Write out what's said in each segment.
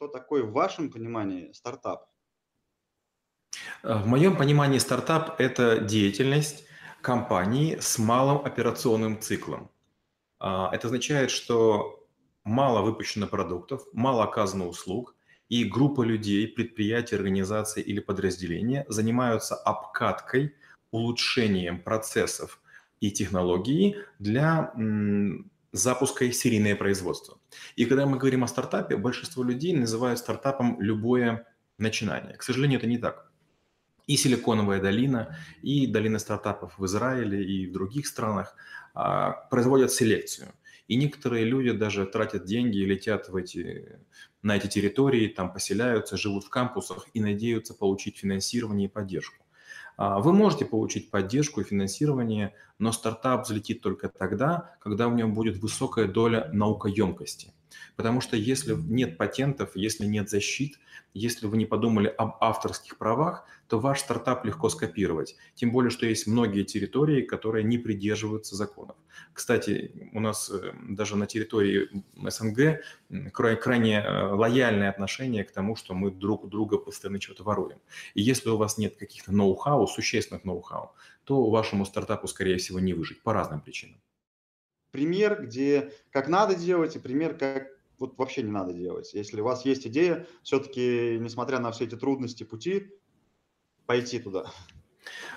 что такое в вашем понимании стартап? Э, в моем понимании стартап – это деятельность компании с малым операционным циклом. А, это означает, что мало выпущено продуктов, мало оказано услуг, и группа людей, предприятия, организации или подразделения занимаются обкаткой, улучшением процессов и технологий для запуска и серийное производство. И когда мы говорим о стартапе, большинство людей называют стартапом любое начинание. К сожалению, это не так. И Силиконовая долина, и долина стартапов в Израиле и в других странах а, производят селекцию. И некоторые люди даже тратят деньги и летят в эти, на эти территории, там поселяются, живут в кампусах и надеются получить финансирование и поддержку. А, вы можете получить поддержку и финансирование, но стартап взлетит только тогда, когда у него будет высокая доля наукоемкости. Потому что если нет патентов, если нет защит, если вы не подумали об авторских правах, то ваш стартап легко скопировать. Тем более, что есть многие территории, которые не придерживаются законов. Кстати, у нас э, даже на территории СНГ крайне э, лояльное отношение к тому, что мы друг у друга постоянно что-то воруем. И если у вас нет каких-то ноу-хау, существенных ноу-хау, то вашему стартапу, скорее всего, не выжить по разным причинам. Пример, где как надо делать, и пример, как вот вообще не надо делать. Если у вас есть идея, все-таки, несмотря на все эти трудности пути, пойти туда.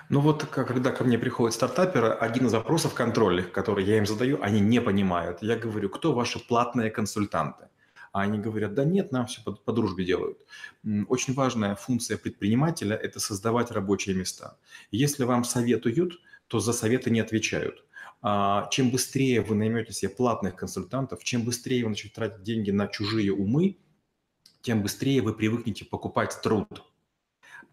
Ну вот, когда ко мне приходят стартаперы, один из вопросов контрольных, который я им задаю, они не понимают. Я говорю, кто ваши платные консультанты? А они говорят, да нет, нам все по, по дружбе делают. Очень важная функция предпринимателя – это создавать рабочие места. Если вам советуют, то за советы не отвечают. А, чем быстрее вы наймете себе платных консультантов, чем быстрее вы начнете тратить деньги на чужие умы, тем быстрее вы привыкнете покупать труд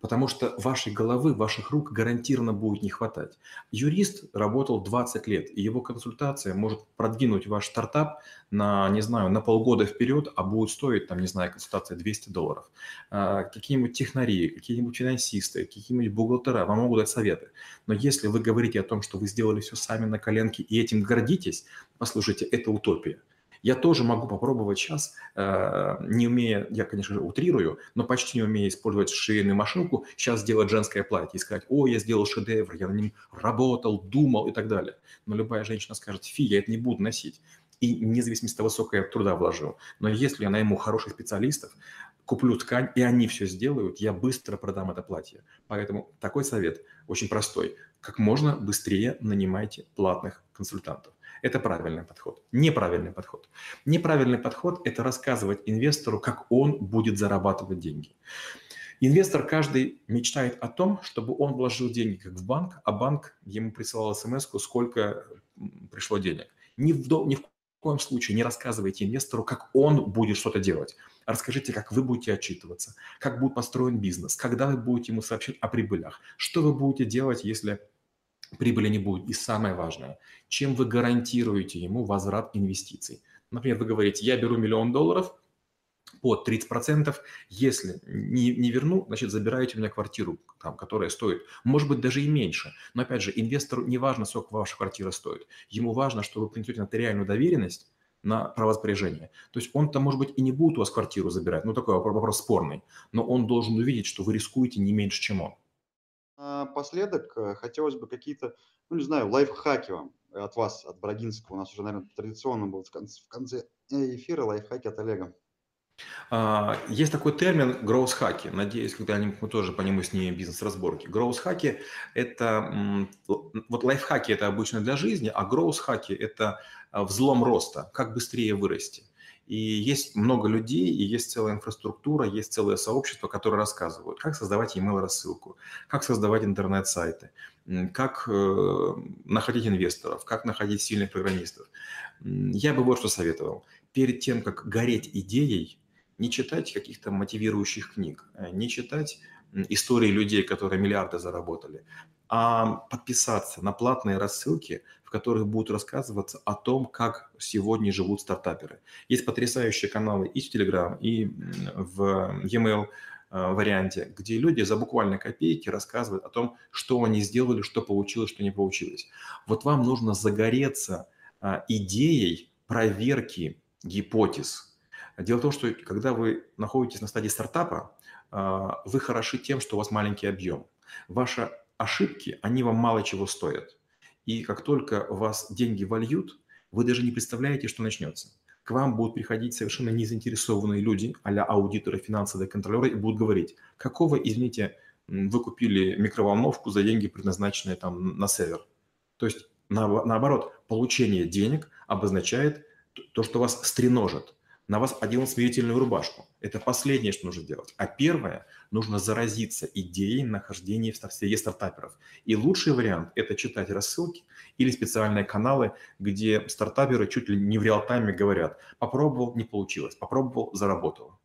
потому что вашей головы, ваших рук гарантированно будет не хватать. Юрист работал 20 лет, и его консультация может продвинуть ваш стартап на, не знаю, на полгода вперед, а будет стоить, там, не знаю, консультация 200 долларов. А, какие-нибудь технари, какие-нибудь финансисты, какие-нибудь бухгалтера вам могут дать советы. Но если вы говорите о том, что вы сделали все сами на коленке и этим гордитесь, послушайте, это утопия. Я тоже могу попробовать сейчас, э, не умея, я, конечно же, утрирую, но почти не умея использовать швейную машинку, сейчас сделать женское платье и сказать, о, я сделал шедевр, я на нем работал, думал и так далее. Но любая женщина скажет, фи, я это не буду носить. И независимо от того, сколько я труда вложил. Но если я найму хороших специалистов, куплю ткань, и они все сделают, я быстро продам это платье. Поэтому такой совет очень простой. Как можно быстрее нанимайте платных консультантов. Это правильный подход. Неправильный подход. Неправильный подход – это рассказывать инвестору, как он будет зарабатывать деньги. Инвестор каждый мечтает о том, чтобы он вложил деньги как в банк, а банк ему присылал смс сколько пришло денег. Ни в, ни в коем случае не рассказывайте инвестору, как он будет что-то делать. Расскажите, как вы будете отчитываться, как будет построен бизнес, когда вы будете ему сообщать о прибылях, что вы будете делать, если прибыли не будет. И самое важное, чем вы гарантируете ему возврат инвестиций. Например, вы говорите, я беру миллион долларов под 30%, если не, не верну, значит, забираете у меня квартиру, там, которая стоит, может быть, даже и меньше. Но, опять же, инвестору не важно, сколько ваша квартира стоит. Ему важно, что вы принесете нотариальную доверенность, на правоспоряжение. То есть он-то, может быть, и не будет у вас квартиру забирать, ну такой вопрос спорный, но он должен увидеть, что вы рискуете не меньше, чем он. Напоследок э, хотелось бы какие-то, ну не знаю, лайфхаки вам от вас, от Брагинского. У нас уже, наверное, традиционно был в конце, в конце эфира лайфхаки от Олега. А, есть такой термин growth хаки. Надеюсь, когда-нибудь мы тоже по нему снимем бизнес-разборки. Growth хаки – это… Вот лайфхаки – это обычно для жизни, а growth хаки – это а, взлом роста, как быстрее вырасти. И есть много людей, и есть целая инфраструктура, есть целое сообщество, которые рассказывают, как создавать email рассылку, как создавать интернет-сайты, как э, находить инвесторов, как находить сильных программистов. Я бы вот что советовал. Перед тем, как гореть идеей, не читать каких-то мотивирующих книг, э, не читать истории людей, которые миллиарды заработали, а подписаться на платные рассылки, в которых будут рассказываться о том, как сегодня живут стартаперы. Есть потрясающие каналы и в Telegram, и в e-mail э, варианте, где люди за буквально копейки рассказывают о том, что они сделали, что получилось, что не получилось. Вот вам нужно загореться э, идеей проверки гипотез, Дело в том, что когда вы находитесь на стадии стартапа, а, вы хороши тем, что у вас маленький объем. Ваши ошибки, они вам мало чего стоят. И как только у вас деньги вольют, вы даже не представляете, что начнется. К вам будут приходить совершенно незаинтересованные люди, а аудиторы, финансовые контролеры, и будут говорить, какого, извините, вы купили микроволновку за деньги, предназначенные там на сервер. То есть наоборот, получение денег обозначает то, что вас стреножит на вас оденут смирительную рубашку. Это последнее, что нужно сделать. А первое, нужно заразиться идеей нахождения в среде стартаперов. И лучший вариант – это читать рассылки или специальные каналы, где стартаперы чуть ли не в реал-тайме говорят «попробовал, не получилось, попробовал, заработал».